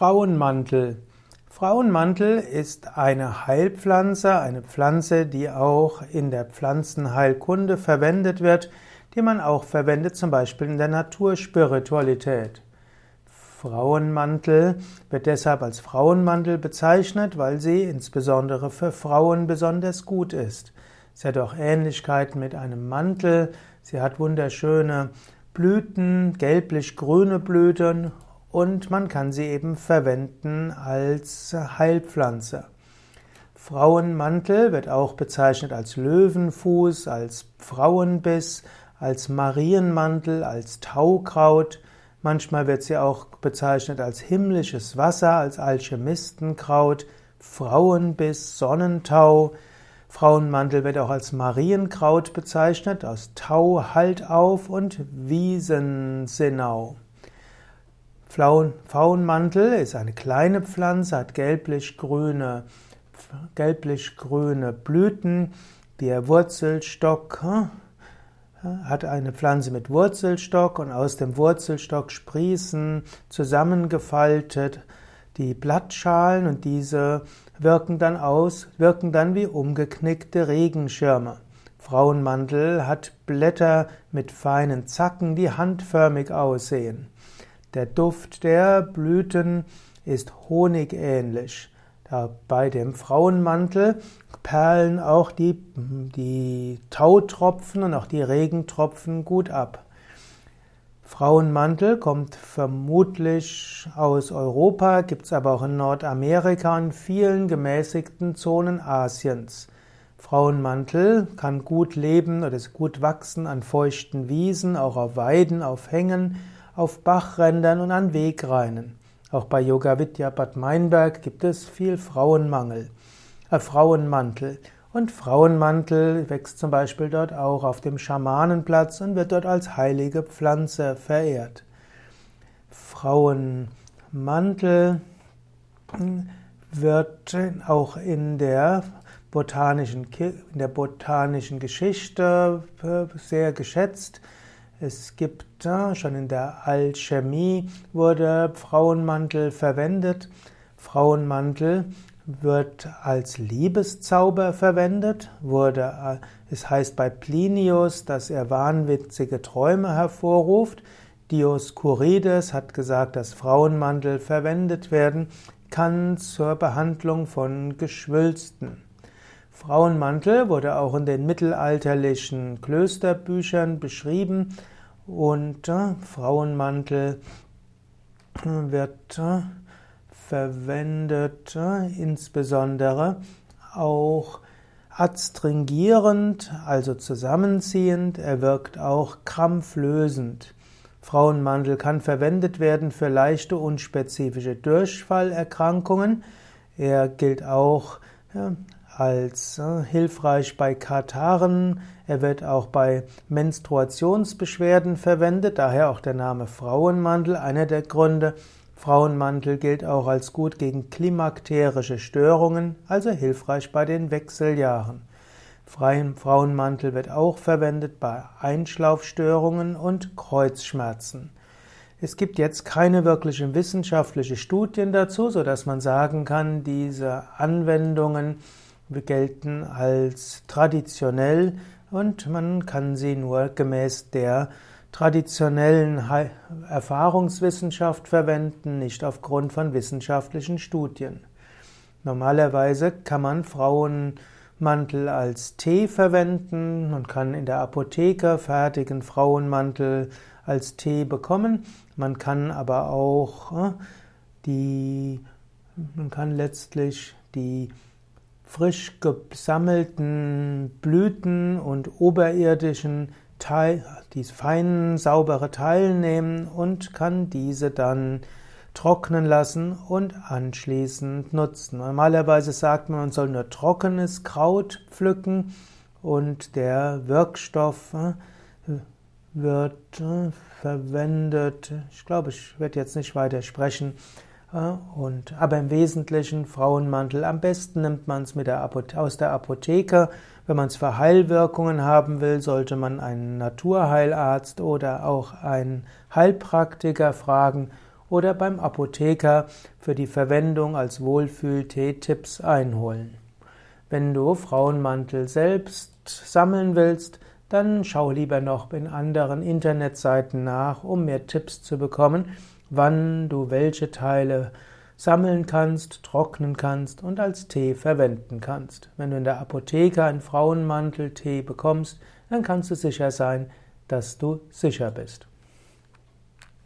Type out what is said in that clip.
Frauenmantel. Frauenmantel ist eine Heilpflanze, eine Pflanze, die auch in der Pflanzenheilkunde verwendet wird, die man auch verwendet zum Beispiel in der Naturspiritualität. Frauenmantel wird deshalb als Frauenmantel bezeichnet, weil sie insbesondere für Frauen besonders gut ist. Sie hat auch Ähnlichkeiten mit einem Mantel, sie hat wunderschöne Blüten, gelblich-grüne Blüten und man kann sie eben verwenden als Heilpflanze. Frauenmantel wird auch bezeichnet als Löwenfuß, als Frauenbiss, als Marienmantel, als Taukraut. Manchmal wird sie auch bezeichnet als himmlisches Wasser, als Alchemistenkraut, Frauenbiss, Sonnentau. Frauenmantel wird auch als Marienkraut bezeichnet, aus Tau, Haltauf und Wiesensinnau. Pfauenmantel ist eine kleine Pflanze, hat gelblich-grüne gelblich-grüne Blüten. Der Wurzelstock hm, hat eine Pflanze mit Wurzelstock und aus dem Wurzelstock sprießen zusammengefaltet die Blattschalen und diese wirken dann aus, wirken dann wie umgeknickte Regenschirme. Frauenmantel hat Blätter mit feinen Zacken, die handförmig aussehen. Der Duft der Blüten ist honigähnlich. Da bei dem Frauenmantel perlen auch die, die Tautropfen und auch die Regentropfen gut ab. Frauenmantel kommt vermutlich aus Europa, gibt es aber auch in Nordamerika und vielen gemäßigten Zonen Asiens. Frauenmantel kann gut leben oder gut wachsen an feuchten Wiesen, auch auf Weiden, auf Hängen auf Bachrändern und an Wegreinen. Auch bei Yoga Vidya Bad Meinberg gibt es viel Frauenmangel, äh, Frauenmantel. Und Frauenmantel wächst zum Beispiel dort auch auf dem Schamanenplatz und wird dort als heilige Pflanze verehrt. Frauenmantel wird auch in der botanischen, in der botanischen Geschichte äh, sehr geschätzt. Es gibt schon in der Alchemie wurde Frauenmantel verwendet. Frauenmantel wird als Liebeszauber verwendet, wurde, äh, es heißt bei Plinius, dass er wahnwitzige Träume hervorruft. Dioskurides hat gesagt, dass Frauenmantel verwendet werden kann zur Behandlung von Geschwülsten. Frauenmantel wurde auch in den mittelalterlichen Klösterbüchern beschrieben und äh, Frauenmantel äh, wird äh, verwendet, äh, insbesondere auch adstringierend, also zusammenziehend. Er wirkt auch krampflösend. Frauenmantel kann verwendet werden für leichte unspezifische Durchfallerkrankungen. Er gilt auch ja, als äh, hilfreich bei Kataren. Er wird auch bei Menstruationsbeschwerden verwendet, daher auch der Name Frauenmantel, einer der Gründe. Frauenmantel gilt auch als gut gegen klimakterische Störungen, also hilfreich bei den Wechseljahren. Frauenmantel wird auch verwendet bei Einschlaufstörungen und Kreuzschmerzen. Es gibt jetzt keine wirklichen wissenschaftlichen Studien dazu, so dass man sagen kann, diese Anwendungen gelten als traditionell und man kann sie nur gemäß der traditionellen Erfahrungswissenschaft verwenden, nicht aufgrund von wissenschaftlichen Studien. Normalerweise kann man Frauenmantel als Tee verwenden, man kann in der Apotheke fertigen Frauenmantel als Tee bekommen, man kann aber auch äh, die, man kann letztlich die frisch gesammelten Blüten und oberirdischen Teil, die feinen, saubere Teile nehmen und kann diese dann trocknen lassen und anschließend nutzen. Normalerweise sagt man, man soll nur trockenes Kraut pflücken und der Wirkstoff äh, wird äh, verwendet. Ich glaube, ich werde jetzt nicht weiter sprechen. Und, aber im Wesentlichen Frauenmantel. Am besten nimmt man es aus der Apotheke. Wenn man es für Heilwirkungen haben will, sollte man einen Naturheilarzt oder auch einen Heilpraktiker fragen oder beim Apotheker für die Verwendung als Wohlfühltee Tipps einholen. Wenn du Frauenmantel selbst sammeln willst, dann schau lieber noch in anderen Internetseiten nach, um mehr Tipps zu bekommen, wann du welche Teile sammeln kannst, trocknen kannst und als Tee verwenden kannst. Wenn du in der Apotheke einen Frauenmantel-Tee bekommst, dann kannst du sicher sein, dass du sicher bist.